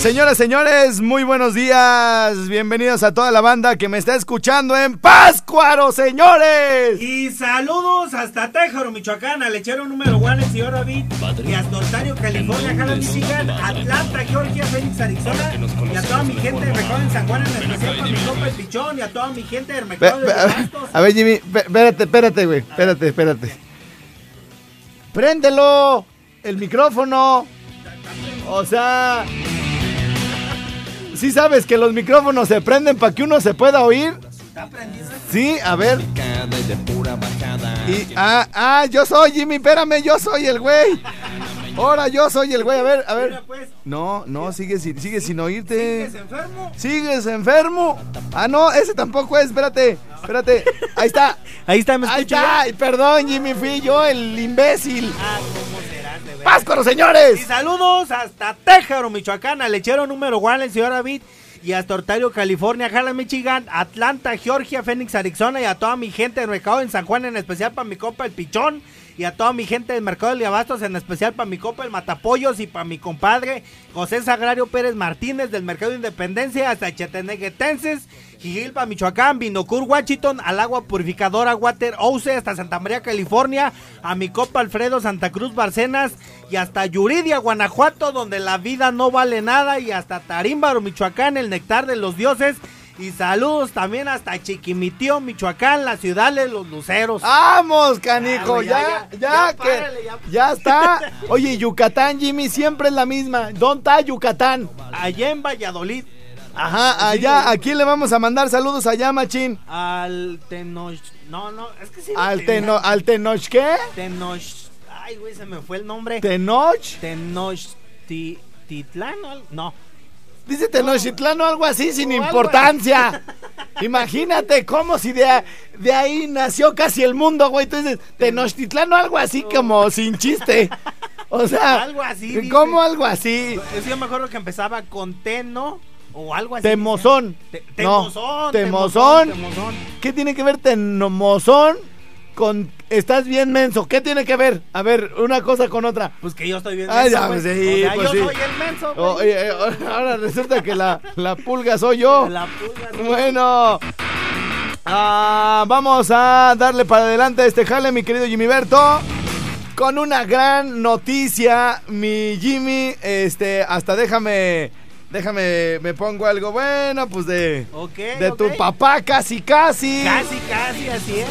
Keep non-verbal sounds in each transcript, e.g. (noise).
Señoras, señores, muy buenos días. Bienvenidos a toda la banda que me está escuchando en Páscuaro, señores. Y saludos hasta Tejaro, Michoacán, al lechero número 1, el señor David. Y hasta Ontario, California, Jala, Michigan, Atlanta, Georgia, Phoenix, Arizona. Y a toda mi gente de Recón en San Juan, en especial para mi compa el Pichón. Y a toda mi gente de Mercado de. A ver, Jimmy, espérate, espérate, güey. Espérate, espérate. Préndelo, el micrófono. O sea, ¿sí sabes que los micrófonos se prenden para que uno se pueda oír? Sí, a ver. Y, ah, ah, yo soy Jimmy, espérame, yo soy el güey. Ahora yo soy el güey, a ver, a ver. Pues, No, no, sigue sin, sigue sin oírte. ¿sigues enfermo? ¿Sigues enfermo? Ah, no, ese tampoco es, espérate, espérate. Ahí está. (laughs) Ahí está, me Ahí está. Ay, Perdón, Jimmy, fui yo el imbécil. Ah, ¿cómo serás ¡Páscuaro, Y señores! saludos hasta Tejaro, Michoacán, al lechero número 1, el señor David. Y hasta Ontario, California, Jala, Michigan, Atlanta, Georgia, Phoenix, Arizona. Y a toda mi gente del mercado en San Juan, en especial para mi copa el Pichón. Y a toda mi gente del mercado de Abastos, en especial para mi copa el Matapollos. Y para mi compadre José Sagrario Pérez Martínez del mercado de Independencia. Hasta Cheteneguetenses. Jigilpa, Michoacán, Binocur, Washington, al agua purificadora Water Ouse, hasta Santa María, California, a mi copa Alfredo Santa Cruz, Barcenas, y hasta Yuridia, Guanajuato, donde la vida no vale nada, y hasta Tarímbaro, Michoacán, el nectar de los dioses, y saludos también hasta Chiquimitío, Michoacán, la ciudad de los luceros. ¡Vamos, canijo! ya, ya, ya, ya, que. ya. Ya está. Oye, Yucatán, Jimmy, siempre es la misma. ¿Dónde está Yucatán? Allá en Valladolid, Ajá, allá. ¿A quién le vamos a mandar saludos allá, machín? al Tenoch... No, no, es que sí. ¿Al, teno, al Tenoch qué? Tenoch... Ay, güey, se me fue el nombre. ¿Tenoch? Tenochtitlán, no. Dice Tenochtitlán o algo así sin importancia. (laughs) Imagínate cómo si de, de ahí nació casi el mundo, güey. Entonces, Tenochtitlán o algo así como sin chiste. O sea, Algo así, dice. ¿Cómo algo así? Yo me acuerdo que empezaba con Teno o algo así. Temozón. Te- No, temozón, temozón. temozón, temozón. ¿Qué tiene que ver Tenomozón con estás bien menso? ¿Qué tiene que ver? A ver, una cosa con otra. Pues que yo estoy bien. Ah, menso, ya, pues sí, O sea, pues yo sí. soy el menso. Oh, eh, ahora resulta que la, la pulga soy yo. La pulga, sí. Bueno, ah, vamos a darle para adelante a este jale, mi querido Jimmy Berto. Con una gran noticia, mi Jimmy, este, hasta déjame, déjame, me pongo algo bueno, pues de, Ok, de tu papá casi, casi. Casi, casi, así es.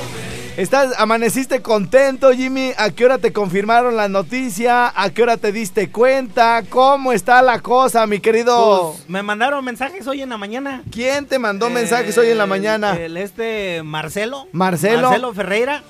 Estás, amaneciste contento, Jimmy. ¿A qué hora te confirmaron la noticia? ¿A qué hora te diste cuenta? ¿Cómo está la cosa, mi querido? Pues, me mandaron mensajes hoy en la mañana. ¿Quién te mandó mensajes hoy en la mañana? El, este Marcelo. Marcelo. Marcelo Ferreira.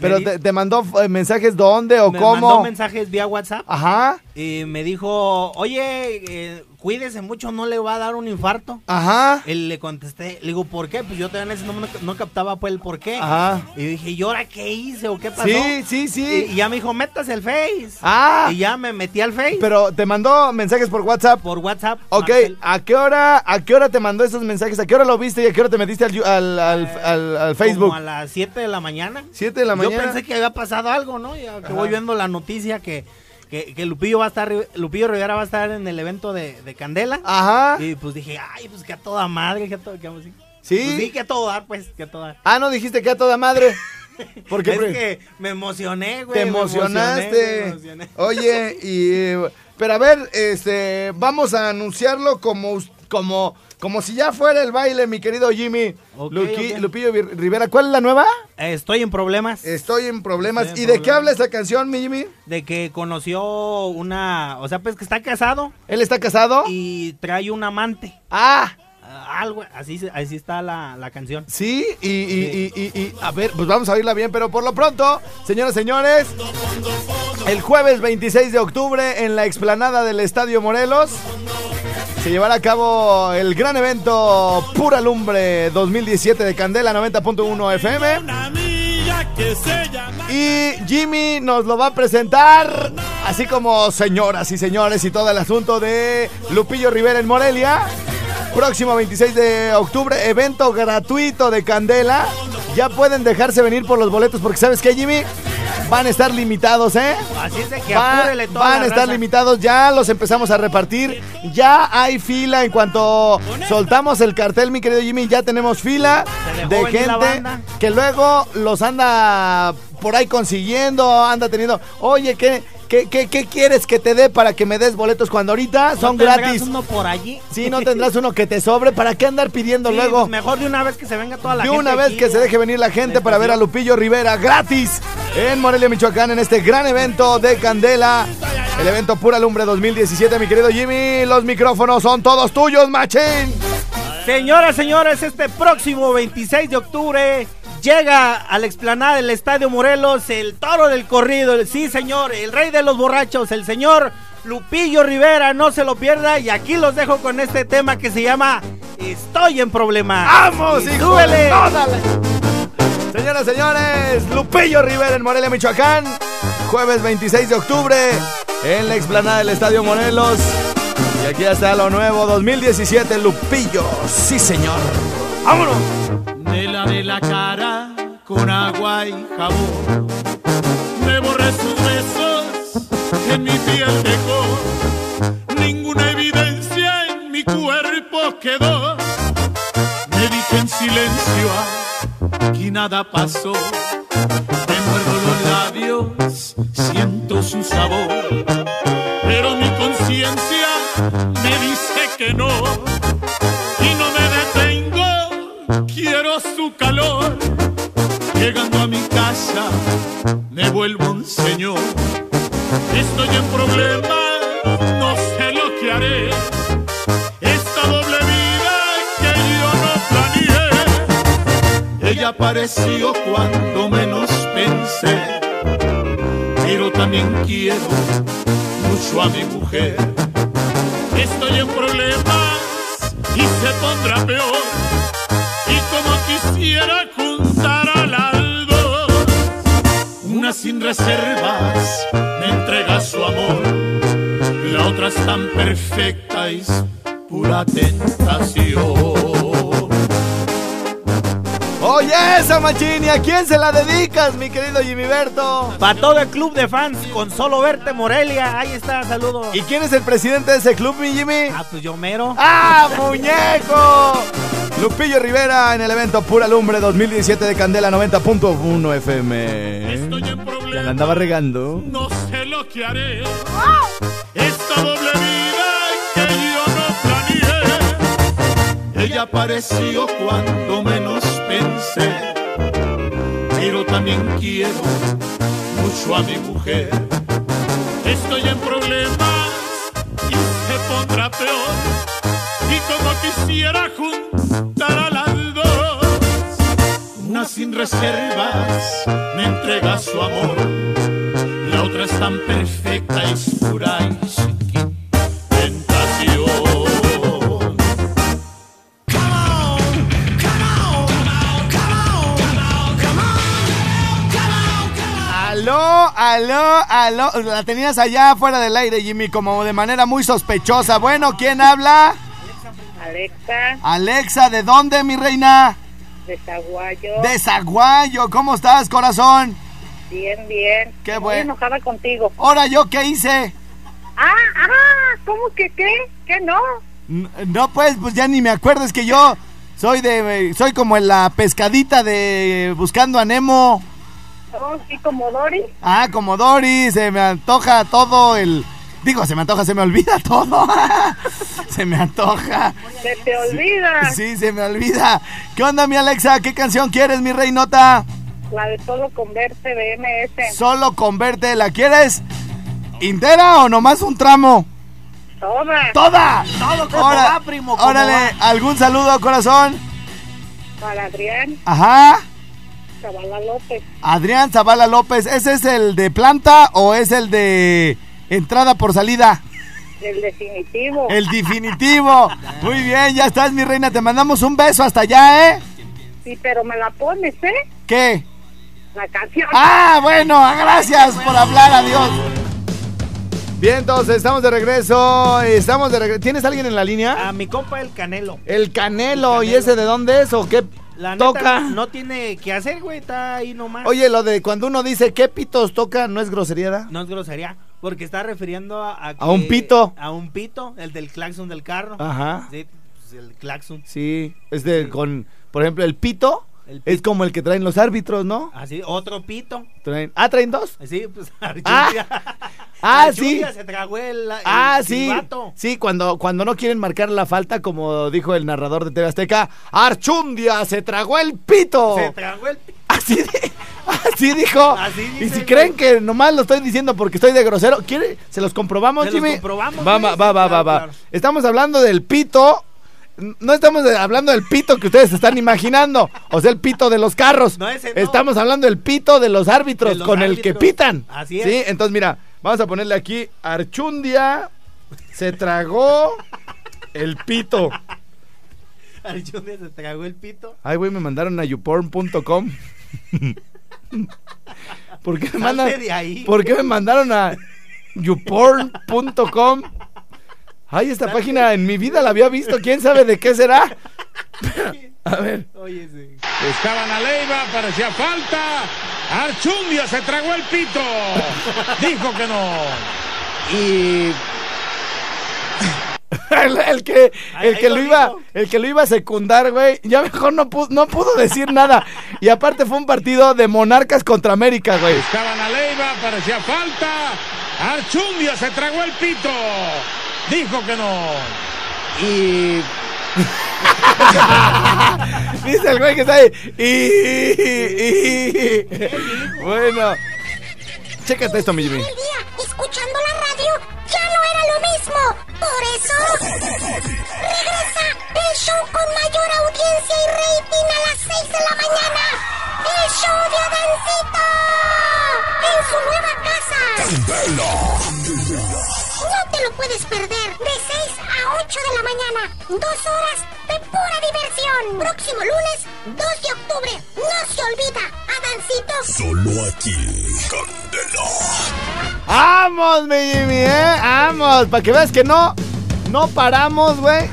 ¿Pero Me te, te mandó eh, mensajes dónde o me cómo? mandó mensajes vía WhatsApp. Ajá, Y me dijo, oye, eh, cuídese mucho, no le va a dar un infarto. ajá, Y le contesté, le digo, ¿por qué? Pues yo todavía en ese no, no captaba pues el por qué. ajá. Y dije, ¿y ahora qué hice o qué pasó? Sí, sí, sí. y ya me dijo, métase el Face. Ah, Y ya me metí al Face pero te mandó mensajes por WhatsApp. por WhatsApp. Ok, Marcel. ¿a qué hora, a qué hora te mandó esos mensajes? ¿A qué hora lo viste y a qué hora te metiste al, al, al- al- al Facebook? Como a las 7 de la mañana. ¿Siete de la mañana? Yo pensé que había pasado algo, ¿no? Ya que voy viendo la noticia que, que, que Lupillo va a estar, Lupillo Rivera va a estar en el evento de, de Candela. Ajá, Y pues dije, ay, pues que a toda madre, que a todo, que, pues, ¿Sí? sí, que a todo dar, pues, que a todo dar. Ah, no dijiste que a toda madre. (laughs) Porque es que me emocioné, güey. Te emocionaste. Oye, y pero a ver, este, vamos a anunciarlo como como como si ya fuera el baile, mi querido Jimmy. Lupillo Rivera, ¿cuál es la nueva? Estoy en problemas. Estoy en problemas. ¿Y de qué habla esa canción, mi Jimmy? De que conoció una, o sea, pues que está casado. ¿Él está casado? Y trae un amante. Ah, algo, así, así está la, canción. Sí y, y, a ver, pues vamos a oírla bien, pero por lo pronto, señoras y señores, el jueves 26 de octubre en la explanada del Estadio Morelos se llevará a cabo el gran evento Pura Lumbre 2017 de Candela 90.1 FM. Y Jimmy nos lo va a presentar, así como señoras y señores y todo el asunto de Lupillo Rivera en Morelia. Próximo 26 de octubre, evento gratuito de Candela. Ya pueden dejarse venir por los boletos porque ¿sabes qué, Jimmy? Van a estar limitados, ¿eh? Así es de que Van a estar limitados, ya los empezamos a repartir. Ya hay fila en cuanto soltamos el cartel, mi querido Jimmy. Ya tenemos fila de gente que luego los anda por ahí consiguiendo, anda teniendo. Oye, ¿qué? ¿Qué, qué, qué quieres que te dé para que me des boletos cuando ahorita son gratis? uno por allí? Sí, no tendrás uno que te sobre. ¿Para qué andar pidiendo (laughs) luego? Pues mejor de una vez que se venga toda la gente. De una vez que se deje venir la gente para ver a Lupillo Rivera gratis en Morelia, Michoacán, en este gran evento de Candela. El evento Pura Lumbre 2017, mi querido Jimmy. Los micrófonos son todos tuyos, machín. Señoras, señores, este próximo 26 de octubre Llega a la explanada del Estadio Morelos el toro del corrido, sí señor, el rey de los borrachos, el señor Lupillo Rivera, no se lo pierda y aquí los dejo con este tema que se llama Estoy en problemas. ¡Vamos, y súbele! Señoras, señores, Lupillo Rivera en Morelia, Michoacán, jueves 26 de octubre en la explanada del Estadio Morelos. Y aquí está lo nuevo 2017, Lupillo, sí señor. ¡Vámonos! Me lavé la cara con agua y jabón. Me borré sus besos en mi piel dejó. Ninguna evidencia en mi cuerpo quedó. Me dije en silencio, aquí nada pasó. Me muerdo los labios, siento su sabor. Pero mi conciencia me dice que no calor. Llegando a mi casa, me vuelvo un señor. Estoy en problemas, no sé lo que haré. Esta doble vida que yo no planeé. Ella apareció cuando menos pensé. Pero también quiero mucho a mi mujer. Estoy en problemas y se pondrá peor quisiera juntar al aldo. Una sin reservas me entrega su amor, la otra es tan perfecta y es pura tentación. Oye, esa machini, ¿a quién se la dedicas, mi querido Jimmy Berto? Para todo el club de fans, con solo verte, Morelia. Ahí está, saludos. ¿Y quién es el presidente de ese club, mi Jimmy? Ah, pues yo mero. ¡Ah, muñeco! Lupillo Rivera en el evento Pura Lumbre 2017 de Candela 90.1 FM. Estoy en problemas. Ya la andaba regando. No sé lo que haré. Esta doble vida que yo no planeé. Ella apareció cuando menos pensé. Pero también quiero mucho a mi mujer. Estoy en problemas y se pondrá peor. Y como quisiera juntos sin reservas me entrega su amor. La otra es tan perfecta, es pura y tentación. Aló, aló, aló. La tenías allá fuera del aire, Jimmy, como de manera muy sospechosa. Bueno, ¿quién habla? Alexa. Alexa, ¿de dónde, mi reina? De Zaguayo. De Zaguayo, ¿cómo estás, corazón? Bien, bien. Qué bueno. Estoy enojada contigo. Ahora, ¿yo qué hice? Ah, ah, ¿cómo que qué? ¿Qué no? No, pues, pues ya ni me acuerdo, es que yo soy de, soy como en la pescadita de Buscando a Nemo. Oh, sí, como Doris. Ah, como Doris, se me antoja todo el... Digo, se me antoja, se me olvida (laughs) todo. se me antoja. Se te olvida. Sí, se me olvida. ¿Qué onda, mi Alexa? ¿Qué canción quieres, mi reinota? La de Solo con Verte de MS. Solo con verte, ¿la quieres? ¿Intera o nomás un tramo? Toda. ¡Toda! Todo como Ahora- va, primo, como órale, va. ¿algún saludo, corazón? Para Adrián Ajá. Zavala López. Adrián Zavala López, ¿ese es el de planta o es el de entrada por salida? El definitivo. El definitivo. Muy bien, ya estás, mi reina. Te mandamos un beso hasta allá, ¿eh? Sí, pero me la pones, ¿eh? ¿Qué? La canción. Ah, bueno, gracias por hablar, adiós. Bien, entonces estamos de regreso. Estamos de regreso. ¿Tienes alguien en la línea? A mi compa el Canelo. El Canelo, El ¿y ese de dónde es o qué La neta, toca? no tiene que hacer, güey, está ahí nomás. Oye, lo de cuando uno dice qué pitos toca, ¿no es grosería? da? No es grosería, porque está refiriendo a... A un pito. A un pito, el del claxon del carro. Ajá. Sí, pues, el claxon. Sí, es de con, por ejemplo, el pito, El es como el que traen los árbitros, ¿no? Así, otro pito. Traen, ah, traen dos. Sí, pues (laughs) Ah, Archundia. (laughs) ah, sí. Se tragó el, el Ah, sí. silbato. Sí, cuando, cuando no quieren marcar la falta, como dijo el narrador de TV Azteca, Archundia se tragó el pito. Se tragó el pito. Así, di- así dijo. Así y si creen que nomás lo estoy diciendo porque estoy de grosero, ¿quiere? ¿Se los comprobamos, Se los Jimmy? comprobamos, Va, va, va, va, Claro, va. claro. Estamos hablando del pito. No estamos hablando del pito que ustedes están imaginando. O sea, el pito de los carros. No, ese no. Estamos hablando del pito de los árbitros De los con el que pitan. Así es. Sí, entonces mira, vamos a ponerle aquí Archundia se tragó el pito. Archundia se tragó el pito. Ay, güey, me mandaron a youporn.com. (laughs) (laughs) ¿Por qué me mandan? de ahí. ¿Por qué me mandaron a youporn.com? Ay, esta página en mi vida la había visto, quién sabe de qué será. (laughs) A ver. Oye, sí. Estaban a Leiva, parecía falta. Archundia se tragó el pito. (laughs) Dijo que no. Y El, el que, el que lo lo iba, el que lo iba a secundar, güey, ya mejor no pudo, no pudo decir nada. Y aparte fue un partido de Monarcas contra América, güey. estaban a Leiva, parecía falta. Archundia se tragó el pito. Dijo que no. Y (laughs) Dice el güey que está ahí. Y, y- bueno. Chécate esto, mi Jimmy. el Dos horas de pura diversión. Próximo lunes, 2 de octubre. No se olvida. Adancito. Solo aquí, Candela. ¡Vamos, mi Jimmy, eh! ¡Vamos! Para que veas que no, no paramos, güey.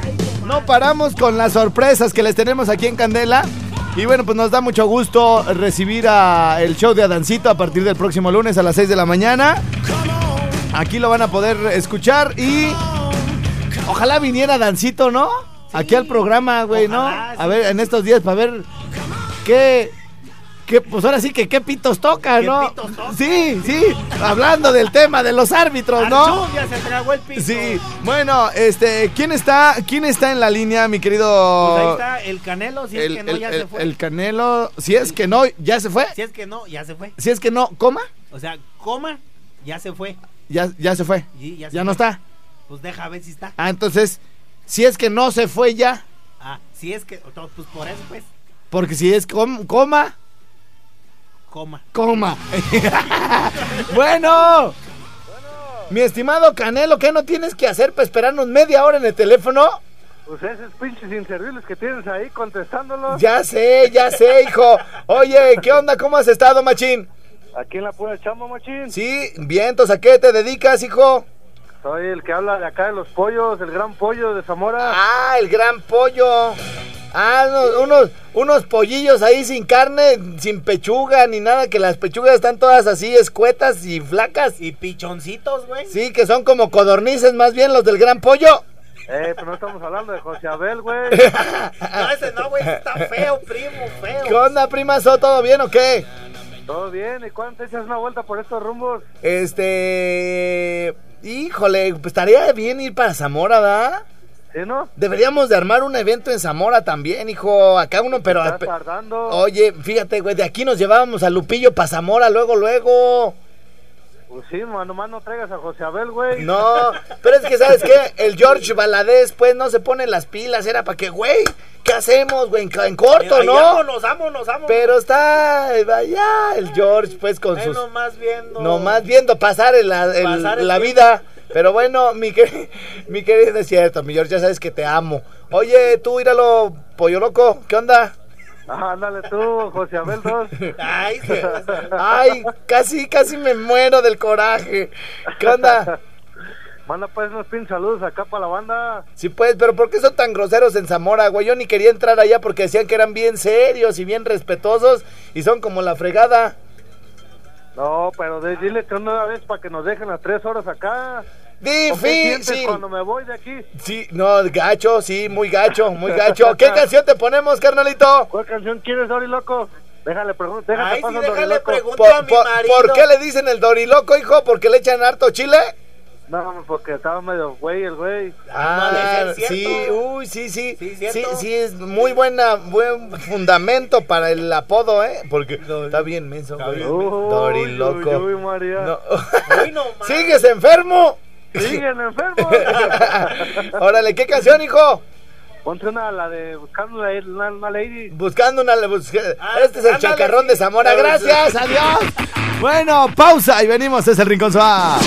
No paramos con las sorpresas que les tenemos aquí en Candela. Y bueno, pues nos da mucho gusto recibir a el show de Adancito a partir del próximo lunes a las 6 de la mañana. Aquí lo van a poder escuchar y ojalá viniera Dancito, ¿no? Aquí al programa, güey, ¿no? A ver, en estos días para ver qué qué pues ahora sí que qué pitos toca, ¿Qué ¿no? pitos toca? Sí, sí, hablando del tema de los árbitros, ¿no? Archundia se tragó el pito. Sí, bueno, este, ¿quién está, quién está en la línea, mi querido? Pues ahí está el Canelo, si el, es que no, el- ya el- se fue. el Canelo, si es que no, ya se fue. Si es que no, ya se fue. Si es que no, coma, O sea, coma, ya se fue. ya, ya se fue. Ya se Ya no está. Pues deja ver si está. Ah, entonces, si es que no se fue ya, Ah, si es que, pues por eso, pues, porque si es com- coma, coma. coma. (laughs) bueno. Mi estimado Canelo, ¿qué no tienes que hacer para esperarnos media hora en el teléfono? Pues esos pinches inservibles que tienes ahí contestándolos. Ya sé, ya sé, hijo. Oye, ¿qué onda? ¿Cómo has estado, machín? Aquí en la pura chamba, machín. Sí, bien, entonces, ¿a qué te dedicas, hijo? Soy el que habla de acá de los pollos, el gran pollo de Zamora. Ah, el gran pollo. Ah, unos, unos, unos pollillos ahí sin carne, sin pechuga ni nada, que las pechugas están todas así escuetas y flacas. Y pichoncitos, güey. Sí, que son como codornices más bien los del gran pollo. Eh, pero no estamos hablando de José Abel, güey. (laughs) No, ese no, güey, está feo, primo, feo. ¿Qué onda, primazo? ¿Todo bien o qué? ¿Todo bien? ¿Y cuándo te echas una vuelta por estos rumbos? Este. Híjole, pues estaría bien ir para Zamora, ¿verdad? ¿Sí, no? Deberíamos de armar un evento en Zamora también, hijo. Acá uno, pero. Estás tardando. Oye, fíjate, güey, de aquí nos llevábamos a Lupillo para Zamora luego, luego. Pues sí, nomás no traigas a José Abel, güey. No, pero es que, ¿sabes qué? El George Valadez, pues, no se pone las pilas. Era para que, güey, ¿qué hacemos, güey? En, en corto, Ay, ¿no? Vámonos, vámonos, vámonos. Pero está allá el George, pues, con sus... nomás viendo. Nomás viendo pasar el- el- Pasar el la tiempo. vida. Pero bueno, mi, quer- (laughs) mi querido, es cierto, mi George, ya sabes que te amo. Oye, tú, íralo, pollo loco, ¿qué onda? Ah, ándale tú, José Abel 2. Ay, Ay, casi, casi me muero del coraje. ¿Qué onda? (laughs) Manda pues unos pin saludos acá para la banda. Sí, pues, pero ¿por qué son tan groseros en Zamora, güey? Yo ni quería entrar allá porque decían que eran bien serios y bien respetuosos y son como la fregada. No, pero de- dile que una vez para que nos dejen las tres horas acá. ¿O qué sientes Difícil. cuando me voy de aquí? Sí, no, gacho, sí, muy gacho, muy gacho. ¿Qué (laughs) canción te ponemos, carnalito? ¿Cuál canción quieres, Dori Loco? Déjale preguntar. Déjale Ay, sí, déjale. ¿Por, a mi por- marido. por qué le dicen el doriloco, hijo? ¿Porque le echan harto chile? No, porque estaba medio güey el güey. Ah, No, sí, uy, sí, sí. Sí, Sí, sí, es muy buena, buen fundamento para el apodo, ¿eh? Porque está bien menso, güey. Doriloco. uy, uy, María. No. Uy, no. (laughs) ¿Sigues enfermo? Siguen enfermos. (laughs) Órale, ¿qué canción, hijo? Ponte una, la de Buscando una, una, una lady. Buscando una... busca- Ah, este es el chacarrón de Zamora. Gracias, adiós. Bueno, pausa y venimos. Es el Rincón Suave.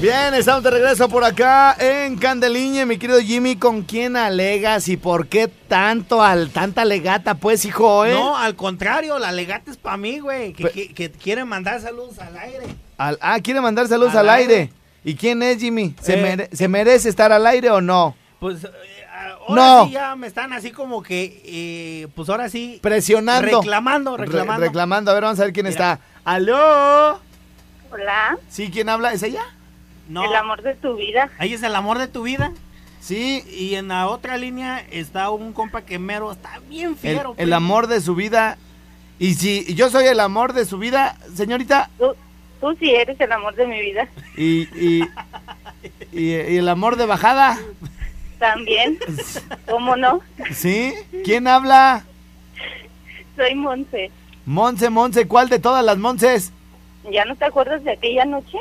Bien, estamos de regreso por acá en Candeliñe, mi querido Jimmy. ¿Con quién alegas y por qué tanto al tanta legata, pues, hijo, eh? No, al contrario, la legata es para mí, güey. Que, que, que quiere mandar saludos al aire. Al- ah, quiere mandar saludos al, Al aire. aire. ¿Y quién es, Jimmy? ¿Se, Eh. mere- ¿se merece estar al aire o no? Pues eh, ahora No. sí ya me están así como que, eh, pues ahora sí. Presionando. Reclamando, Re- reclamando. reclamando. A ver, vamos a ver quién Mira. está. ¿Aló? Hola, ¿Sí? ¿Quién habla? ¿Es ella? No, el amor de tu vida. ahí es el amor de tu vida. Sí. Y en la otra línea está un compa que mero está bien fiero. el pues. amor de su vida. Y si yo soy el amor de su vida, señorita, Tú, tú sí eres el amor de mi vida. y, y, y- y el amor de bajada, También. (laughs) ¿Cómo no? ¿sí? ¿Quién habla? Soy Monse. Monse, Monse, ¿cuál de todas las Monses? ¿Ya no te acuerdas de aquella noche?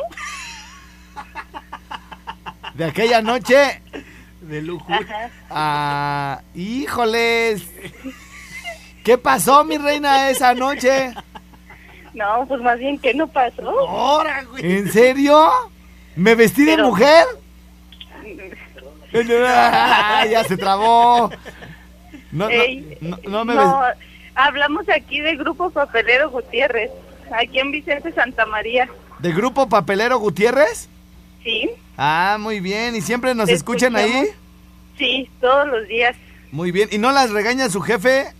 De aquella noche. De lujo. Ajá. Ah, híjoles. ¿Qué pasó, mi reina, esa noche? No, pues más bien, ¿qué no pasó? Ahora, güey. ¿En serio? ¿Me vestí de mujer? (laughs) (laughs) Ah, ya se trabó. No, no, Ey, no, no me no, hablamos aquí del Grupo Papelero Gutiérrez, aquí en Vicente Santa María. ¿De Grupo Papelero Gutiérrez? ¿Sí? Ah, muy bien. ¿Y siempre nos escuchan ahí? Sí, todos los días. Muy bien. ¿Y no las regaña su jefe?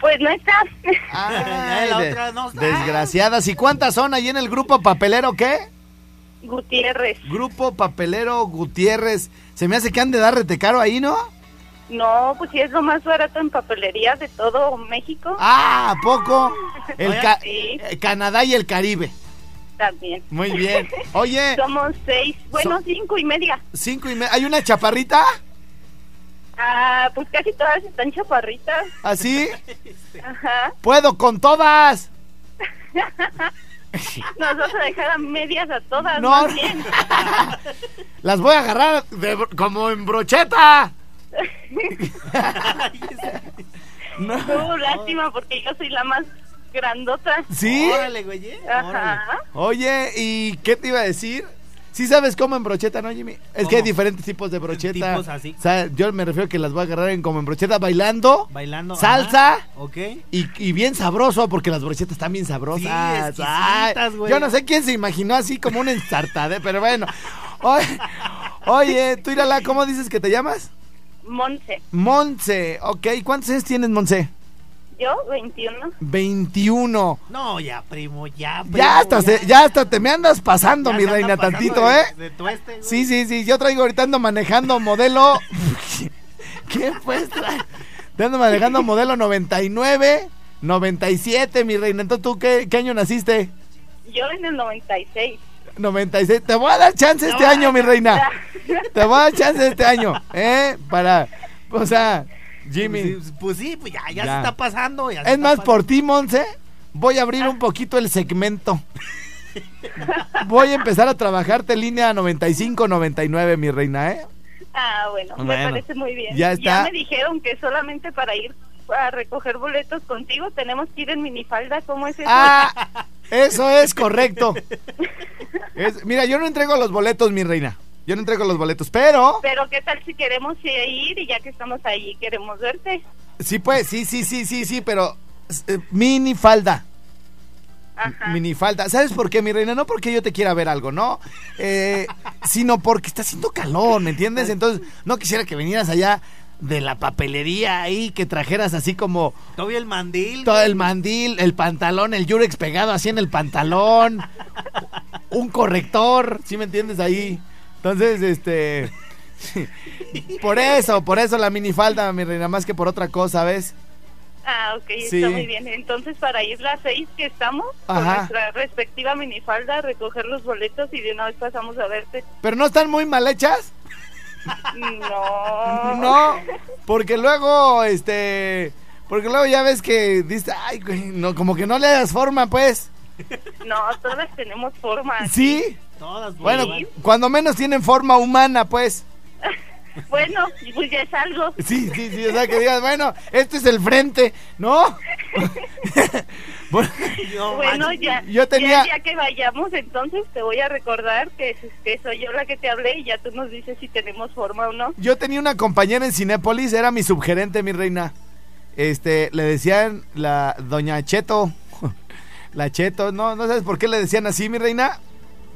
Pues no está. Ay, (laughs) la de- otra no está. desgraciadas. ¿Y cuántas son ahí en el Grupo Papelero qué? Gutiérrez. Grupo Papelero Gutiérrez. Se me hace que han de dar rete caro ahí, ¿no? No, pues sí es lo más barato en papelería de todo México. Ah, ¿a poco? (laughs) El Oye, ca- sí. Canadá y el Caribe. También. Muy bien. Oye, (laughs) Somos seis, bueno, So- cinco y media. cinco y media. ¿Hay una chaparrita? Ah, pues casi todas están chaparritas. ¿Así? Ajá. ¡Puedo con todas! (laughs) Nos vas a dejar a medias a todas, No. más bien. (laughs) Las voy a agarrar de como en brocheta. No. Tú, lástima, porque yo soy la más grandota. ¿Sí? Órale, güey. eh, órale. Ajá. Oye, ¿y qué te iba a decir? ¿Sí sabes cómo en brocheta, no, Jimmy? Es que hay diferentes tipos de brocheta. Tipos así. O sea, yo me refiero que las voy a agarrar en como en brocheta bailando. Bailando. Salsa. ajá, Ok. Y, y bien sabroso, porque las brochetas están bien sabrosas. Sí, Ay, yo no sé quién se imaginó así como una ensartade, (laughs) pero bueno. Oye, oye, tú Irala, ¿cómo dices que te llamas? Monse, Monse, ok. ¿Cuántos años tienes, Monse? Yo, 21. 21. No, ya, primo, ya. primo, Ya hasta, se- ya hasta te me andas pasando, Ya mi reina, tantito, de- ¿eh? de tueste, güey. Sí, sí, sí. Yo traigo ahorita ando manejando modelo. (laughs) ¿Qué pues trae? Te ando manejando modelo 99, 97, mi reina. Entonces, ¿tú qué, qué año naciste? Yo en el 96. 96. Te voy a dar chance este año, mi reina. Te voy a dar chance este año, ¿eh? Para, o sea, Jimmy. Pues, pues sí, pues ya, ya, Ya. se está pasando. ya se Es está más, pasando. por ti, Monse, voy a abrir un poquito el segmento. Voy a empezar a trabajarte línea 95-99, mi reina, ¿eh? Ah, bueno, me parece muy bien. ya está. me dijeron que solamente para ir a recoger boletos contigo tenemos que ir en minifalda. ¿Cómo es eso? Ah, (laughs) eso es correcto. Es- mira, yo no entrego los boletos, mi reina. Yo no entrego los boletos, pero Pero ¿qué tal si queremos ir y ya que estamos ahí queremos verte? sí, pues, sí, sí, sí, sí, sí, pero eh, mini falda. Ajá. Mini falda. ¿Sabes por qué, mi reina? No porque yo te quiera ver algo, ¿no? Eh, sino porque está haciendo calor, ¿me entiendes? Entonces, no quisiera que vinieras allá de la papelería ahí, que trajeras así como Todavía el mandil. todo el mandil, el pantalón, el yurex pegado así en el pantalón, un corrector, ¿sí me entiendes ahí? Entonces, este... (laughs) Por eso, por eso la minifalda, mi reina, más que por otra cosa, ¿ves? Ah, ok, Sí. está muy bien. Entonces, para ir las seis que estamos, con Ajá. nuestra respectiva minifalda, recoger los boletos y de una vez pasamos a verte. Pero no están muy mal hechas. No. (laughs) No, porque luego, este, porque luego ya ves que dice, ay, no, como que no le das forma, pues. No, todas tenemos forma. Sí, Todas, bueno, cuando menos tienen forma humana, pues. (laughs) Bueno, pues ya es algo. Sí, sí, sí, o sea, que digas, bueno, este es el frente, ¿no? (laughs) Bueno, No, Bueno, manches. ya, Yo tenía- ya, ya que vayamos, entonces te voy a recordar que, que soy yo la que te hablé y ya tú nos dices si tenemos forma o no. yo tenía una compañera en Cinépolis, era mi subgerente, mi reina. Este, le decían la doña Cheto. (laughs) La Cheto, no, no sabes por qué le decían así, mi reina.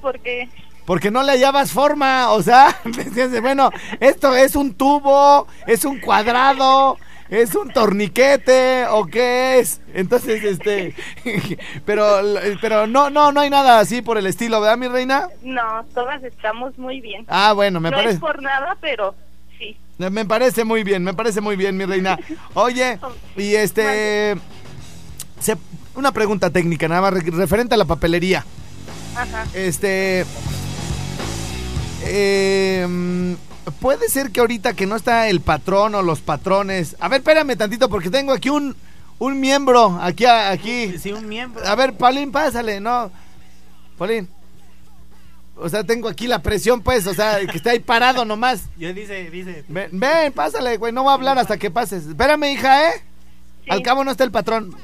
Porque Porque no le hallabas forma, o sea, (laughs) decías, bueno, esto es un tubo, es un cuadrado, es un torniquete o qué es. Entonces, este, (laughs) pero, pero no, no, no hay nada así por el estilo, ¿verdad, mi reina? no, todas estamos muy bien. Ah, bueno, me no parece, es por nada, pero sí. me parece muy bien, me parece muy bien, mi reina. Oye, (laughs) y este, se- una pregunta técnica, nada más re- referente a la papelería. Ajá. Este. eh, puede ser que ahorita que no está el patrón o los patrones. A ver, espérame tantito porque tengo aquí un, un miembro. Aquí, aquí. Sí, un miembro. A ver, Paulín, pásale, ¿no? Paulín. O sea, tengo aquí la presión, pues. O sea, que está ahí parado nomás. (laughs) Ya dice, dice. Ven, ven, pásale, güey. No voy a hablar hasta que pases. Espérame, hija, ¿eh? Sí. Al cabo no está el patrón.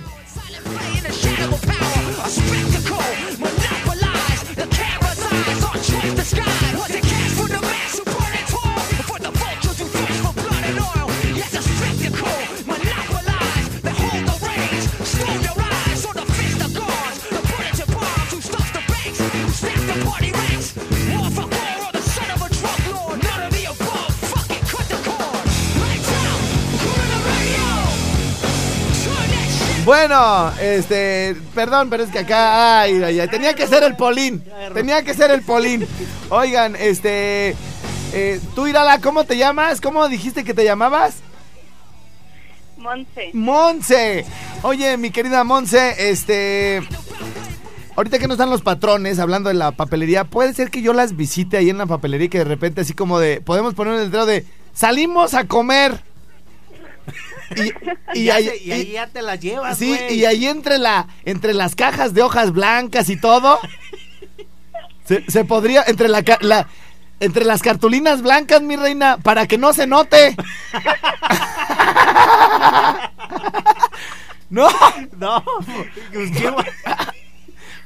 sky. Bueno, este, perdón, pero es que acá, ay, ay, ay, tenía que ser el Polín, tenía que ser el Polín. Oigan, este, eh, tú Irala, ¿cómo te llamas? ¿Cómo dijiste que te llamabas? Monse. Monse. Oye, mi querida Monse, este, ahorita que no están los patrones hablando de la papelería, puede ser que yo las visite ahí en la papelería y que de repente así como de, podemos poner un letrero de, salimos a comer. Y, (laughs) y ya ahí- se- y ahí y- ya te las llevas, Sí, y ahí entre la entre las cajas de hojas blancas y todo se, se podría entre la, la- entre las cartulinas blancas, mi reina, para que no se note. (laughs) no, (laughs) No, pues, ¿qué va-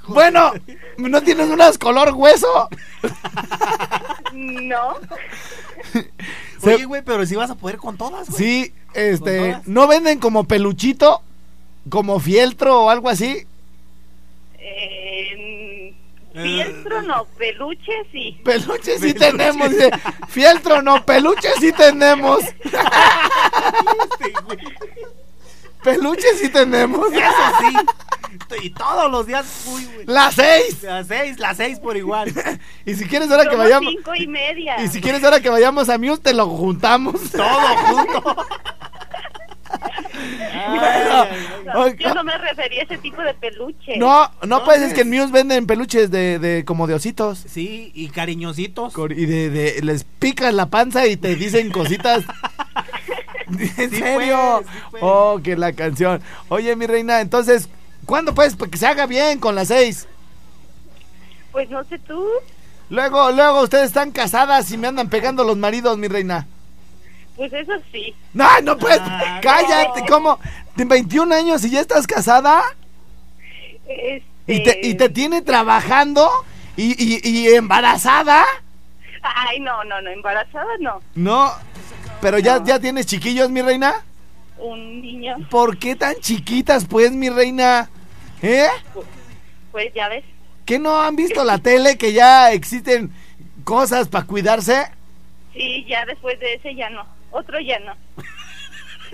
bueno, ¿no tienes unas color hueso? No. Se- Oye, güey, pero si vas a poder con todas, güey. Sí, este. ¿no venden como peluchito? Como fieltro o algo así. Eh, fieltro no, peluche sí. Peluche sí tenemos, dice. Fieltro no, peluche sí tenemos. (laughs) Peluches sí tenemos. Eso sí. (laughs) Y todos los días, uy, güey. Las seis. Las seis, las seis por igual. (laughs) Y si quieres ahora que vayamos. cinco y media. Y si quieres ahora que vayamos a Muse, te lo juntamos. (laughs) Todo junto. Bueno, No, yo no me refería a ese tipo de peluche. No, no, pues es que en Muse venden peluches de, de como de ositos. Sí, y cariñositos. Y de, de- les picas la panza y te dicen cositas. ¿En Sí, serio? pues, sí, pues. Oh, que la canción. Oye, mi reina, entonces, ¿cuándo pues? Para que se haga bien con las seis. Pues no sé tú. Luego, luego ustedes están casadas y me andan pegando los maridos, mi reina. Pues eso sí. No, no pues, Ah, cállate, no. ¿cómo? ¿De 21 años y ya estás casada? Este... ¿Y te, y te tiene trabajando? ¿Y, y, y embarazada? Ay, no, no, no, embarazada no. No, pero ya, ya tienes chiquillos, mi reina. Un niño, ¿Por qué tan chiquitas, pues, mi reina? ¿Eh? pues ya ves. ¿Que no han visto la (laughs) tele que ya existen cosas para cuidarse? Sí, ya después de ese ya no. Otro ya no.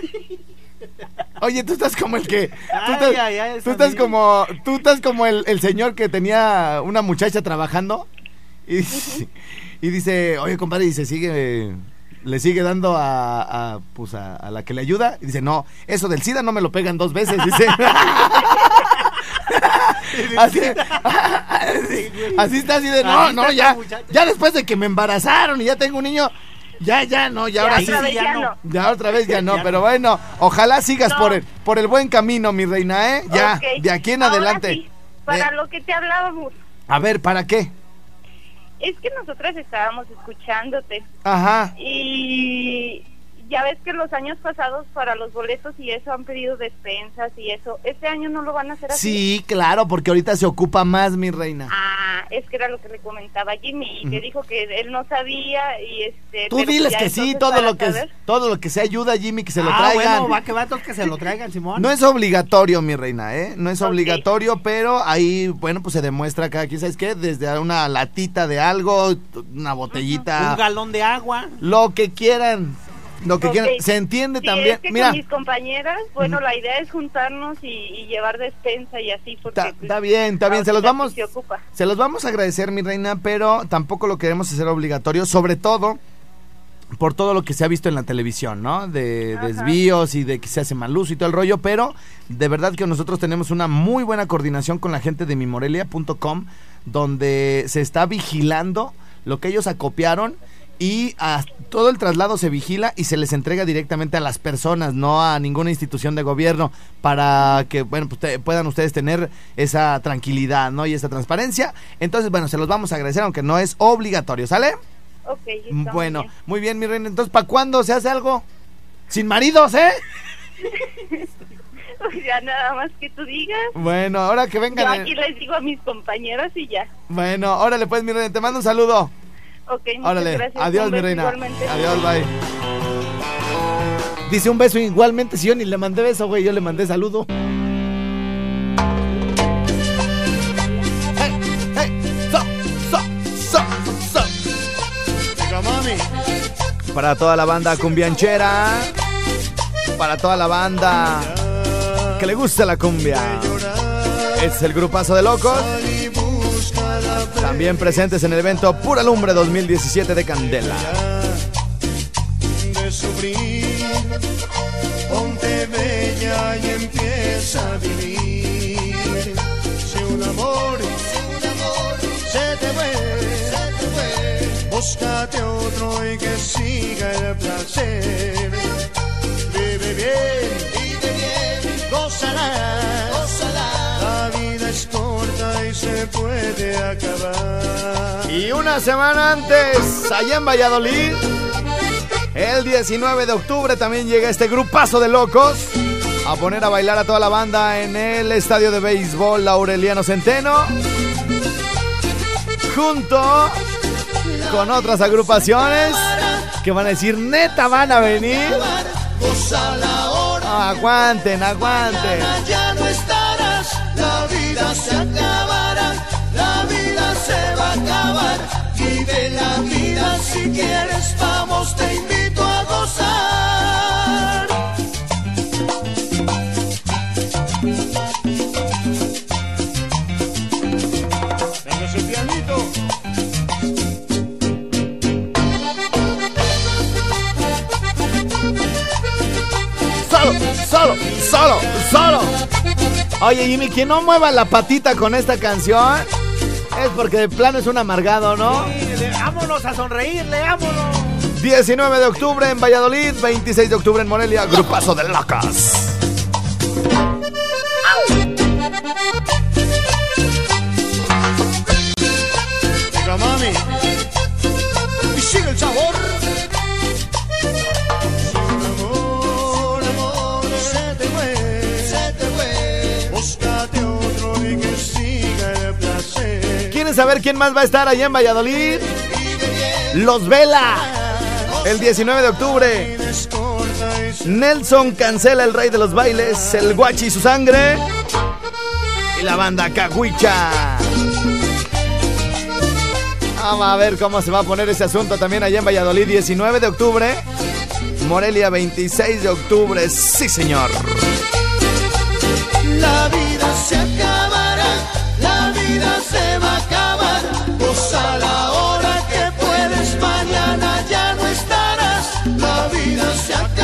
(laughs) Oye, tú estás como el que. Tú Ay, estás, ay, ay, tú estás como. Tú estás como el, el señor que tenía una muchacha trabajando. Y, (laughs) y dice, oye, compadre, y se sigue. Le sigue dando a, a, pues a, a la que le ayuda. Y dice, no, eso del SIDA no me lo pegan dos veces. (laughs) Dice. así, así, así está así de, no, no, ya, ya después de que me embarazaron y ya tengo un niño, ya, ya, no, ya ahora Ya, sí. otra vez ya no. Ya otra vez ya no, Ya pero no. bueno, ojalá sigas No. por el por el buen camino, mi reina, ¿eh? Ya, de aquí en Ahora adelante. sí, para Eh, lo que te hablábamos. A ver, ¿para qué? Es que nosotras estábamos escuchándote. Ajá. Y ya ves que los años pasados para los boletos y eso han pedido despensas y eso. Este año no lo van a hacer así. Sí, claro, porque ahorita se ocupa más, mi reina. Ah, es que era lo que le comentaba Jimmy, y que dijo que él no sabía y este... Tú diles que sí, todo lo que todo lo que se ayuda, Jimmy, que se lo ah, traigan. bueno, va que va que se lo traigan, (laughs) Simón. No es obligatorio, mi reina, ¿eh? No es obligatorio, pero ahí, bueno, pues se demuestra cada quien, ¿sabes qué? Desde una latita de algo, una botellita, Un galón de agua. lo que quieran, lo que quieran. Se entiende Sí, también. es que Mira, con mis compañeras, bueno, la idea es juntarnos y, y llevar despensa y así, porque... Está, pues, está bien, está bien, se los vamos se los vamos a agradecer, mi reina, pero tampoco lo queremos hacer obligatorio, sobre todo por todo lo que se ha visto en la televisión, ¿no? De Ajá. desvíos y de que se hace mal uso y todo el rollo, pero de verdad que nosotros tenemos una muy buena coordinación con la gente de mimorelia.com, donde se está vigilando lo que ellos acopiaron y a- todo el traslado se vigila y se les entrega directamente a las personas, no a ninguna institución de gobierno, para que bueno pues, te- puedan ustedes tener esa tranquilidad, ¿no? Y esa transparencia. Entonces, bueno, se los vamos a agradecer, aunque no es obligatorio, ¿sale? Ok, está muy Bueno, bien. muy bien, mi reina. Entonces, ¿para cuándo se hace algo? Sin maridos, ¿eh? (laughs) Pues ya nada más que tú digas. Bueno, ahora que Yo vengan. aquí les digo a mis compañeras y ya. Bueno, órale pues, mi reina, te mando un saludo. Ok, muchas Órale, gracias. adiós, Un mi reina. igualmente. Adiós, bye. Dice un beso igualmente, si yo ni le mandé beso, güey, yo le mandé saludo. Hey, hey, so, so, so, so. Para toda la banda cumbianchera, para toda la banda que le gusta la cumbia. Este es el grupazo de locos. También presentes en el evento Pura Lumbre 2017 de Candela. de sufrir. Ponte bella y empieza a vivir. Si un amor, se te fue, búscate otro y que siga el placer. Vive bien, vive bien, gózala, se puede acabar. Y una semana antes, allá en Valladolid, el 19 de octubre también llega este grupazo de locos a poner a bailar a toda la banda en el estadio de béisbol Aureliano Centeno. Junto con otras agrupaciones que van a decir, neta, van a venir. Aguanten, aguanten. quieres, vamos, te invito a gozar. Solo, solo, solo, solo. Oye, Jimmy, quien no mueva la patita con esta canción es porque de plano es un amargado, ¿no? Vámonos a sonreírle, vámonos. 19 de octubre en Valladolid, 26 de octubre en Morelia, grupazo de locas. Diga mami. Y sigue el sabor. Amor, amor, se te fue, se te fue. Búscate otro y que siga el placer. ¿Quieren saber quién más va a estar allá en Valladolid? Los Vela. El 19 de octubre. Nelson cancela el rey de los bailes, el guachi y su sangre. Y la banda Caguicha. Vamos a ver cómo se va a poner ese asunto también allá en Valladolid, 19 de octubre. Morelia, 26 de octubre. Sí, señor. La vida se acabará, la vida se va a acabar. Goza La vida se acabará,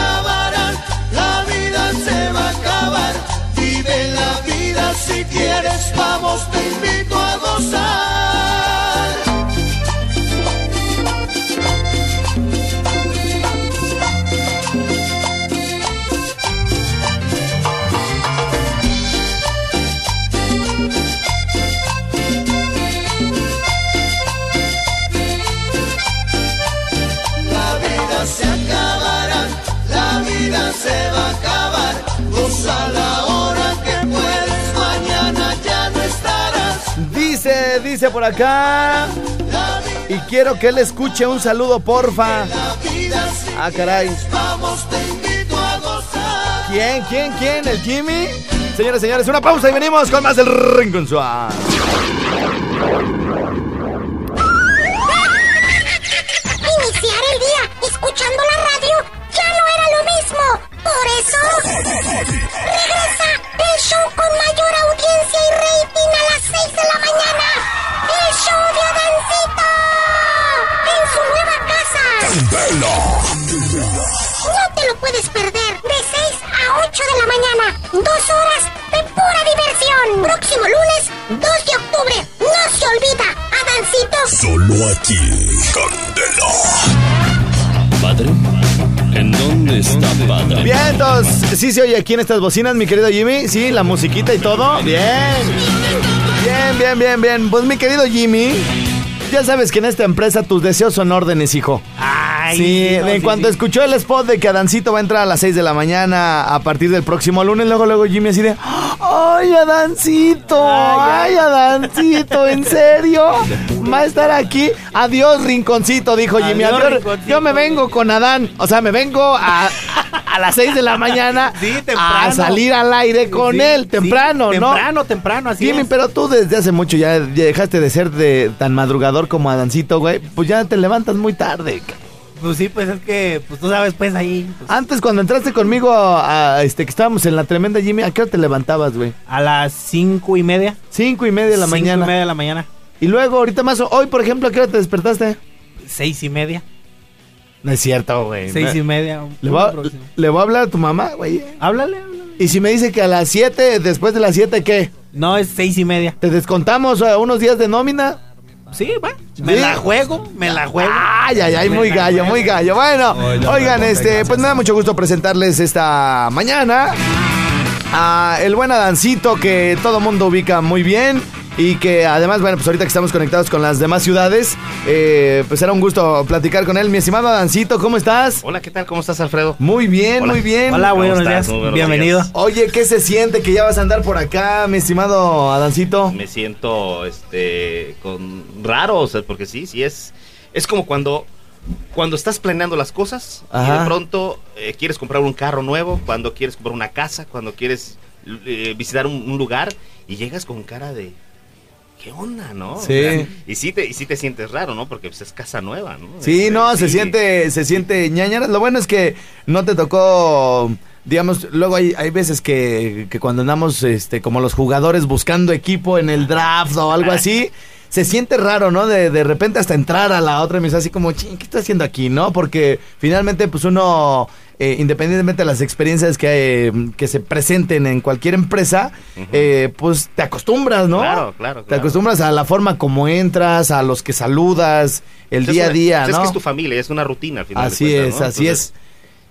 Por acá. Y quiero que él escuche un saludo, porfa. Ah, caray. ¿Quién, quién, quién? ¿El Jimmy? Señores, señores, una pausa y venimos con más del Rincón Suave. Solo aquí, Candela. Padre, ¿en dónde está padre? Bien, entonces, ¿sí se oye aquí en estas bocinas, mi querido Jimmy? ¿Sí? ¿La musiquita y todo? Bien. Bien, bien, bien, bien. Pues mi querido Jimmy, ya sabes que en esta empresa tus deseos son órdenes, hijo. Ay, Sí, no, en sí, cuanto sí. escuchó el spot de que Adancito va a entrar a las 6 de la mañana a partir del próximo lunes, luego, luego Jimmy así de, ¡ay, Adancito! ¡Ay, Adancito! ¿En (laughs) serio? ¿Va a estar aquí? Adiós, rinconcito, dijo Jimmy. Adiós, Adiós, rinconcito. yo me vengo con Adán. O sea, me vengo a, a las 6 de la mañana (laughs) Sí, a salir al aire con él, temprano, ¿no? Temprano, temprano, así Jimmy, es. pero tú desde hace mucho ya, ya dejaste de ser de tan madrugador como Adancito, güey. Pues ya te levantas muy tarde. ca- Pues sí, pues es que, pues tú sabes, pues ahí, pues, Antes cuando entraste conmigo a, a, este que estábamos en la tremenda Jimmy, ¿a qué hora te levantabas, güey? a las cinco y media. Cinco y media de la Cinco mañana. y media de la mañana. Y luego ahorita más, hoy por ejemplo, ¿a qué hora te despertaste? Seis y media. No es cierto, güey. Seis y media. Le voy, a, próximo. le voy a hablar a tu mamá, güey. Háblale, háblale. Y si me dice que a las siete, después de las siete, ¿qué? No, es seis y media. ¿Te descontamos eh, unos días de nómina? Sí, va. Me Sí. la juego, me la juego. Ay, ay, ay, muy gallo, muy gallo. Bueno, oigan, este, pues me da mucho gusto presentarles esta mañana a el buen Adancito que todo mundo ubica muy bien. Y que además, bueno, pues ahorita que estamos conectados con las demás ciudades, eh, pues era un gusto platicar con él. Mi estimado Adancito, ¿cómo estás? Hola, ¿qué tal? ¿Cómo estás, Alfredo? Muy bien, Hola. muy bien. Hola, ¿Cómo buenos estás? días. Muy buenos Bienvenido. días. Oye, ¿qué se siente que ya vas a andar por acá, mi estimado Adancito? Me siento, este, con raro, o sea, porque sí, sí es, es como cuando, cuando estás planeando las cosas y de pronto eh, quieres comprar un carro nuevo, cuando quieres comprar una casa, cuando quieres eh, visitar un, un lugar y llegas con cara de, ¿qué onda, no? O Sí. sea, y sí te, y sí te sientes raro, ¿no? Porque pues, es casa nueva, ¿no? Sí, Este, no, se siente, se siente ñañara. Lo bueno es que no te tocó, digamos, luego hay, hay veces que, que cuando andamos, este, como los jugadores buscando equipo en el draft o algo así, (laughs) se siente raro, ¿no? De, de repente hasta entrar a la otra emisora así como, ching, ¿qué estoy haciendo aquí, no? Porque finalmente, pues uno eh, independientemente de las experiencias que, eh, que se presenten en cualquier empresa, eh, pues te acostumbras, ¿no? Claro, claro, Te acostumbras a la forma como entras, a los que saludas, el es día a día, ¿no? Es que es tu familia, es una rutina al final. de Así cuentas, es, ¿no? así Entonces, es.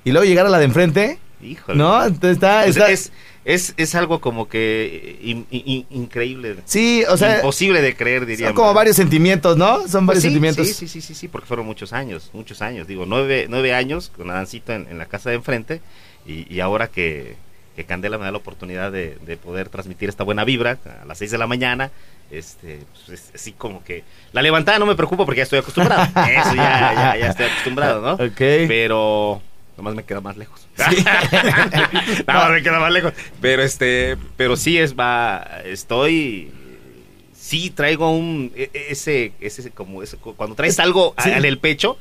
Y luego llegar a la de enfrente, Híjole. ¿no? Entonces está... Pues está- es, es, es algo como que in- in- increíble. Sí, o sea, Imposible de creer, diría. son como varios sentimientos, ¿no? Son varios Pues sí, sentimientos. Sí, sí, sí, sí, sí, porque fueron muchos años, muchos años. Digo, nueve, nueve años con Adancito en, en la casa de enfrente y, y ahora que, que Candela me da la oportunidad de, de poder transmitir esta buena vibra a las seis de la mañana, este, pues es así como que la levantada no me preocupa porque ya estoy acostumbrado. (laughs) Eso ya, ya, ya estoy acostumbrado, ¿no? Ok. Pero nomás me queda más lejos. (laughs) no, me queda más lejos. Pero este, pero sí es va, estoy sí traigo un e- e- ese ese como ese cuando traes algo Sí. en el pecho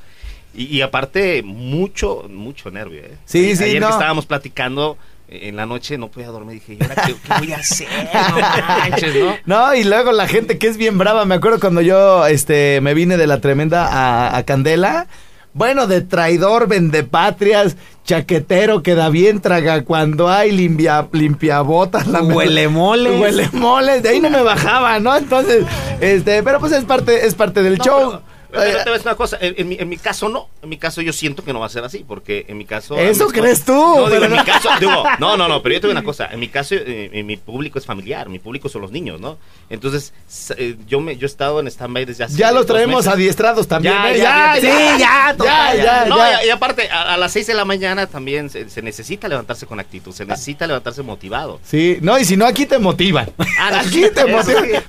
y, y aparte mucho mucho nervio, ¿eh? Sí, A- sí, Ayer no. que estábamos platicando eh, en la noche no podía dormir, dije, ¿y ahora qué, qué voy a hacer? (laughs) No manches, ¿no? No, y luego la gente que es bien brava. Me acuerdo cuando yo este, me vine de la tremenda a, a Candela. Bueno, de traidor, vendepatrias, chaquetero, queda bien, traga cuando hay, limpia, limpiabotas. la Huelemoles. Huelemoles, de ahí no me bajaba, ¿no? Entonces, este, pero pues es parte, es parte del show. Pero Eh, te voy a decir una cosa, en, en mi, en mi caso no, en mi caso yo siento que no va a ser así, porque en mi caso... Eso crees tú, No, digo, pero en mi no. caso, digo, (laughs) no, no, no, pero yo te digo una cosa, en mi caso, eh, mi público es familiar, mi público son los niños, ¿no? Entonces, eh, yo me yo he estado en stand-by desde hace ya los traemos meses. adiestrados también. Ya, ¿eh? ya, ya, sí, ya, ya, ya, ya, No, ya. Y, aparte, a, a las 6 de la mañana también se, se necesita levantarse con actitud, se necesita levantarse motivado. Sí, no, y si no, aquí te motivan. Ah, Aquí te motivan.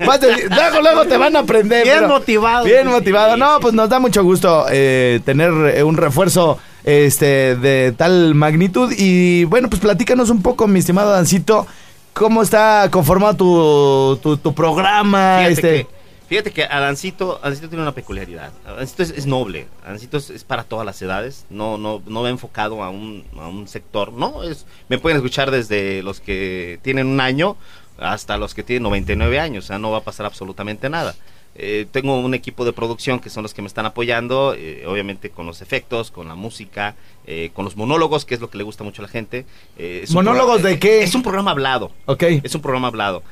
luego, luego te van a aprender. Bien pero- motivado. Bien motivado. No, pues nos da mucho gusto eh, tener eh, un refuerzo este de tal magnitud. Y bueno, pues platícanos un poco, mi estimado Dancito, cómo está conformado tu, tu, tu programa. Fíjate, este. que, fíjate que Adancito, Adancito tiene una peculiaridad. Adancito es, es noble. Adancito es, es para todas las edades. No, no, no va enfocado a un, a un sector. No, es, me pueden escuchar desde los que tienen un año hasta los que tienen 99 años. O sea, no va a pasar absolutamente nada. Eh, tengo un equipo de producción que son los que me están apoyando, eh, obviamente con los efectos, con la música, eh, con los monólogos, que es lo que le gusta mucho a la gente. ¿Monólogos de qué? Es un programa hablado. Ok. Es un programa hablado.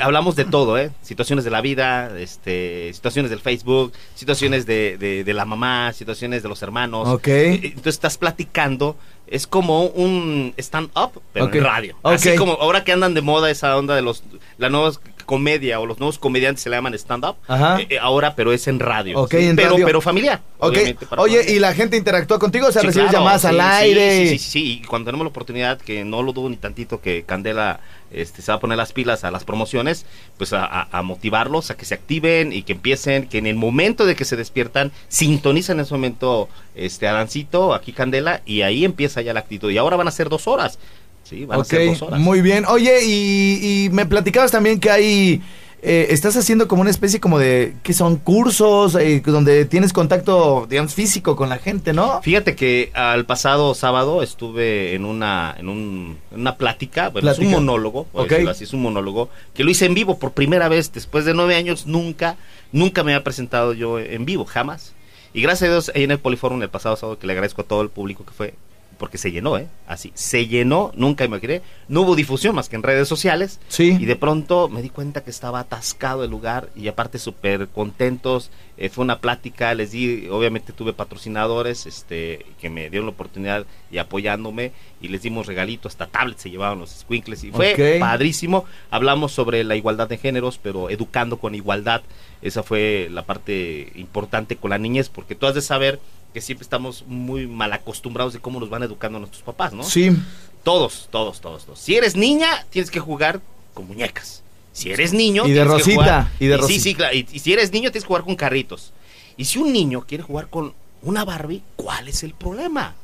Hablamos de todo, ¿eh? Situaciones de la vida, este, situaciones del Facebook, situaciones de, de- de la mamá, situaciones de los hermanos. Ok. Entonces estás platicando. Es como un stand-up, pero en radio. Ok. Así como ahora que andan de moda esa onda de los la nueva comedia o los nuevos comediantes se le llaman stand-up. Eh, eh, ahora, pero es en radio. Ok, Sí, en pero, radio. pero familiar. Ok. Oye, y la gente interactúa contigo, o sea, Sí, recibes claro, llamadas sí, al aire. Sí, sí, sí, sí, y cuando tenemos la oportunidad, que no lo dudo ni tantito, que Candela este, se va a poner las pilas a las promociones, pues a, a- a motivarlos, a que se activen y que empiecen, que en el momento de que se despiertan, sintonizan en ese momento este, a Dancito, aquí Candela, y ahí empieza ya la actitud. Y ahora van a ser dos horas. Sí, van a ser dos horas. muy bien. Oye, y, y me platicabas también que hay, eh, estás haciendo como una especie como de, que son cursos, eh, donde tienes contacto, digamos, físico con la gente, ¿no? Fíjate que al pasado sábado estuve en una en, un- en una plática, bueno, es un monólogo, así, es un monólogo que lo hice en vivo por primera vez después de nueve años, nunca, nunca me había presentado yo en vivo, jamás. Y gracias a Dios, ahí en el Poliforum el pasado sábado, que le agradezco a todo el público que fue, porque se llenó, ¿eh? Así, se llenó, nunca imaginé. No hubo difusión más que en redes sociales. Sí. Y de pronto me di cuenta que estaba atascado el lugar y aparte súper contentos. Eh, fue una plática, les di, obviamente tuve patrocinadores este, que me dieron la oportunidad y apoyándome y les dimos regalito, hasta tablets se llevaban los squinkles y fue padrísimo. Hablamos sobre la igualdad de géneros, pero educando con igualdad. Esa fue la parte importante con la niñez, porque tú has de saber que siempre estamos muy mal acostumbrados de cómo nos van educando nuestros papás, ¿no? Sí. Todos, todos, todos, todos. Si eres niña, tienes que jugar con muñecas. Si eres niño, Y de tienes que Rosita, jugar- y de sí, Rosita. sí, claro. Y, y si eres niño, tienes que jugar con carritos. Y si un niño quiere jugar con una Barbie, ¿cuál es el problema?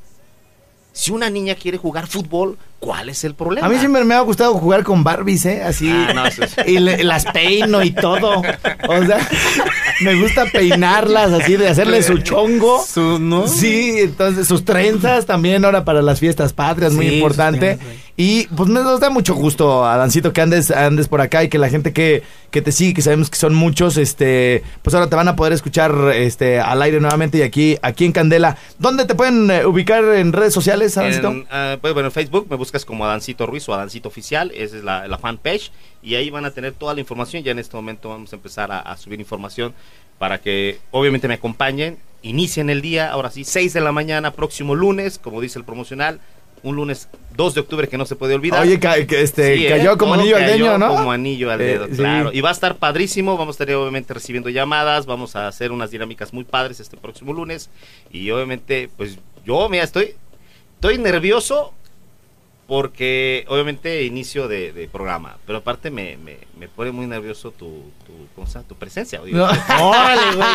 Si una niña quiere jugar fútbol, ¿cuál es el problema? A mí siempre me ha gustado jugar con Barbies, ¿eh? Así. Ah, no, eso es- Y le- las peino y todo. O sea, me gusta peinarlas así, de hacerle su chongo. Su, ¿no? Sí, entonces sus trenzas también ahora para las fiestas patrias, muy Sí, importante. Y pues nos da mucho gusto, Adancito, que andes, andes por acá y que la gente que, que te sigue, que sabemos que son muchos, este, pues ahora te van a poder escuchar este, al aire nuevamente y aquí, aquí en Candela. ¿Dónde te pueden eh, ubicar en redes sociales, Adancito? Ah, pues, bueno, en Facebook me buscas como Adancito Ruiz o Adancito Oficial, esa es la, la fanpage, y ahí van a tener toda la información. Ya en este momento vamos a empezar a, a subir información para que obviamente me acompañen, inicien el día, ahora sí, 6 de la mañana, próximo lunes, como dice el promocional, un lunes 2 de octubre que no se puede olvidar. Oye, ca- que este, Sí, ¿eh? cayó como anillo al dedo, ¿no? Como anillo al Eh, dedo, sí. claro. Y va a estar padrísimo, vamos a estar obviamente recibiendo llamadas, vamos a hacer unas dinámicas muy padres este próximo lunes. Y obviamente, pues yo, mira, estoy, estoy nervioso porque obviamente inicio de, de programa, pero aparte me, me, me pone muy nervioso tu, tu, tu presencia. oye. No. (laughs) Órale, güey.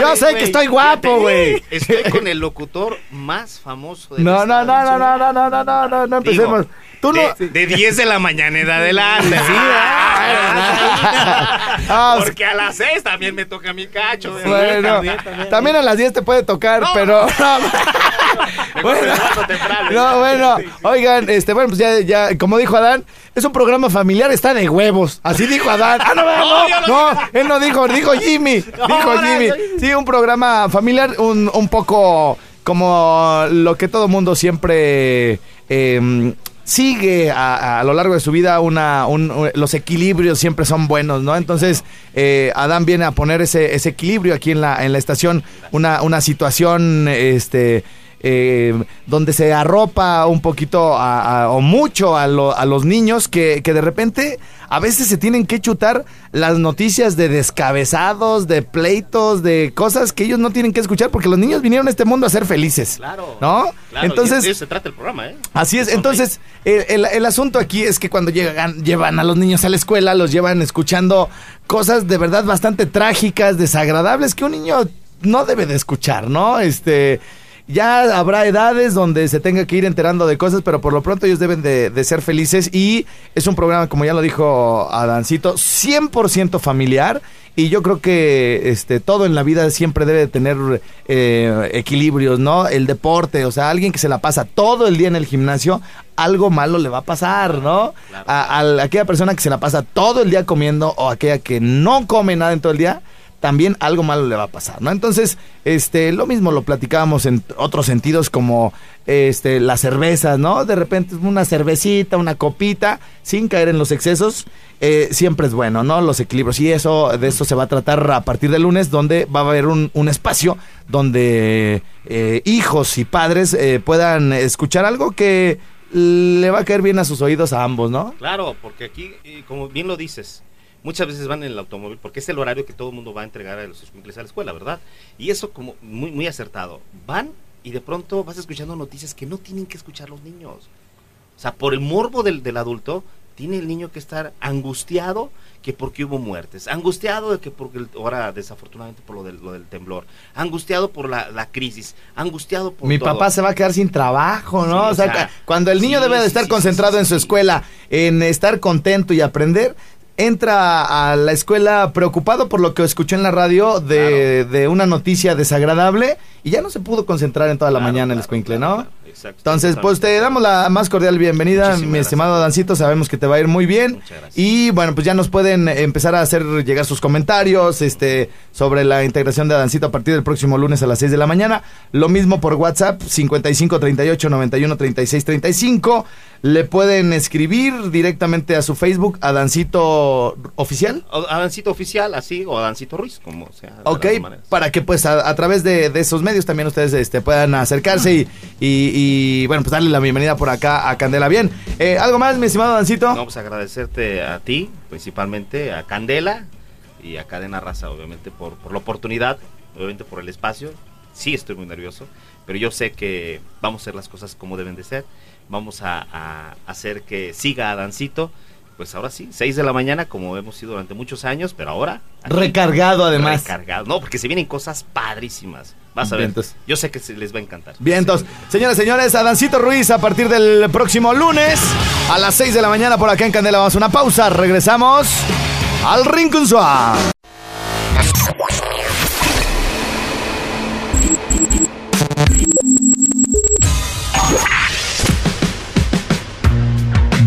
Yo el- sé que estoy guapo, güey. Estoy con el locutor más famoso de No, no, no, no, no, no, no, no, no, no, no empecemos. Tú no. de, de 10 de la mañana en adelante. Sí, Ah, Ah, Porque a las 6 también me toca mi cacho. Bueno, También, también. también a las 10 te puede tocar, pero... (laughs) (laughs) Temprano. No, bueno, oigan, este, bueno, pues ya, ya, como dijo Adán, es un programa familiar, está de huevos. Así dijo Adán. Ah, no, no, No, no, él no dijo, dijo Jimmy. (laughs) Dijo Jimmy. Sí, un programa familiar, un, un poco como lo que todo mundo siempre eh, sigue a, a lo largo de su vida. Una, un- un- los equilibrios siempre son buenos, ¿no? Entonces, eh, Adán viene a poner ese, ese equilibrio aquí en la, en la estación, una, una situación, este eh, donde se arropa un poquito a- a- o mucho a, lo- a los niños que, que de repente a veces se tienen que chutar las noticias de descabezados, de pleitos, de cosas que ellos no tienen que escuchar porque los niños vinieron a este mundo a ser felices. Claro. ¿No? Claro, Entonces, y de eso se trata el programa, ¿eh? Así es, entonces el, el- el asunto aquí es que cuando llegan, llevan a los niños a la escuela, los llevan escuchando cosas de verdad bastante trágicas, desagradables, que un niño no debe de escuchar, ¿no? Este, ya habrá edades donde se tenga que ir enterando de cosas, pero por lo pronto ellos deben de, de ser felices y es un programa, como ya lo dijo Adancito, 100% familiar y yo creo que este todo en la vida siempre debe de tener eh, equilibrios, ¿no? El deporte, o sea, alguien que se la pasa todo el día en el gimnasio, algo malo le va a pasar, ¿no? A, a la- aquella persona que se la pasa todo el día comiendo o aquella que no come nada en todo el día, también algo malo le va a pasar, ¿no? Entonces, este, lo mismo lo platicábamos en otros sentidos como este, las cervezas, ¿no? De repente una cervecita, una copita, sin caer en los excesos, eh, siempre es bueno, ¿no? Los equilibrios. Y eso, de eso se va a tratar a partir del lunes, donde va a haber un, un espacio donde eh, hijos y padres eh, puedan escuchar algo que le va a caer bien a sus oídos a ambos, ¿no? Claro, porque aquí, eh, como bien lo dices, muchas veces van en el automóvil porque es el horario que todo el mundo va a entregar a los escuincles a la escuela, ¿verdad? Y eso como muy, muy acertado. Van y de pronto vas escuchando noticias que no tienen que escuchar los niños. O sea, por el morbo del, del adulto, tiene el niño que estar angustiado que porque hubo muertes, angustiado de que porque ahora desafortunadamente por lo del, lo del temblor, angustiado por la, la crisis, angustiado por Mi todo. papá se va a quedar sin trabajo, ¿no? Sí, o o sea, cuando el niño sí, debe de estar sí, concentrado en su escuela, en estar contento y aprender, entra a la escuela preocupado por lo que escuchó en la radio de, de una noticia desagradable y ya no se pudo concentrar en toda la mañana el escuincle, ¿no? Exacto, Entonces, pues te damos la más cordial bienvenida, mi estimado Dancito. Sabemos que te va a ir muy bien. Y bueno, pues ya nos pueden empezar a hacer llegar sus comentarios este, sobre la integración de Dancito a partir del próximo lunes a las 6 de la mañana. Lo mismo por WhatsApp, 55 38 91 36 35. Le pueden escribir directamente a su Facebook, a Dancito Oficial. O Adancito Oficial, así, o Adancito Ruiz, como sea. de Ok, para que pues a, a través de, de esos medios también ustedes este, puedan acercarse y, y- y, bueno, pues darle la bienvenida por acá a Candela. Bien, eh, ¿algo más, mi estimado Dancito? No, pues agradecerte a ti, principalmente, a Candela y a Cadena Raza, obviamente, por, por la oportunidad, obviamente por el espacio. Sí estoy muy nervioso, pero yo sé que vamos a hacer las cosas como deben de ser. Vamos a, a hacer que siga a Dancito. Pues ahora sí, 6 de la mañana, como hemos sido durante muchos años, pero ahora... aquí, Recargado, además. Recargado. No, porque se vienen cosas padrísimas. Vas a ver. Vientos. Yo sé que se les va a encantar. Bien, entonces, señoras y señores, Adancito Ruiz a partir del próximo lunes a las 6 de la mañana por acá en Candela. Vamos a una pausa, regresamos al Rincón